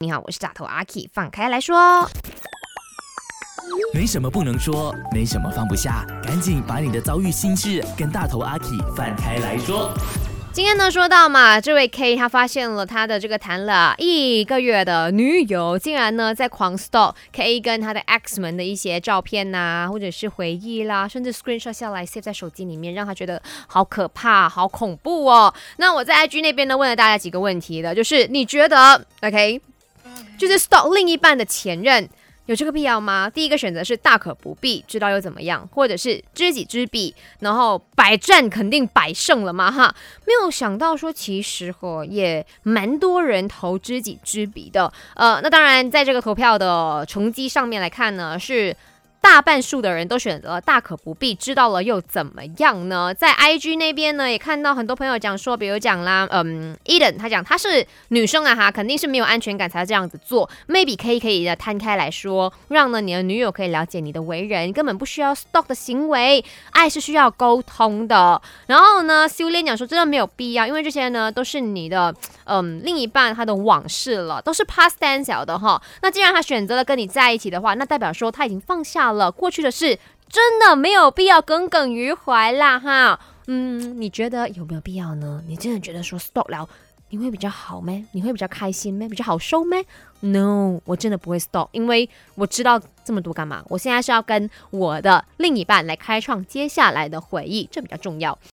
你好，我是大头阿 K，放开来说。没什么不能说，没什么放不下，赶紧把你的遭遇心事跟大头阿 K 放开来说。今天呢，说到嘛，这位 K 他发现了他的这个谈了一个月的女友，竟然呢在狂 stalk K 跟他的 X 们的一些照片呐，或者是回忆啦，甚至 screenshot 下来 save 在手机里面，让他觉得好可怕、好恐怖哦。那我在 IG 那边呢问了大家几个问题的，就是你觉得 OK，就是 stop 另一半的前任。有这个必要吗？第一个选择是大可不必，知道又怎么样？或者是知己知彼，然后百战肯定百胜了嘛？哈，没有想到说其实哦也蛮多人投知己知彼的。呃，那当然在这个投票的成绩上面来看呢，是。大半数的人都选择大可不必，知道了又怎么样呢？在 IG 那边呢，也看到很多朋友讲说，比如讲啦，嗯，Eden 他讲他是女生啊哈，肯定是没有安全感才这样子做。Maybe 可以可以的摊开来说，让呢你的女友可以了解你的为人，根本不需要 stalk 的行为，爱是需要沟通的。然后呢，修炼讲说真的没有必要，因为这些呢都是你的嗯另一半他的往事了，都是 past tense 的哈。那既然他选择了跟你在一起的话，那代表说他已经放下了。了过去的事，真的没有必要耿耿于怀啦哈。嗯，你觉得有没有必要呢？你真的觉得说 stop 了，你会比较好吗？你会比较开心吗？比较好受吗？No，我真的不会 stop，因为我知道这么多干嘛？我现在是要跟我的另一半来开创接下来的回忆，这比较重要。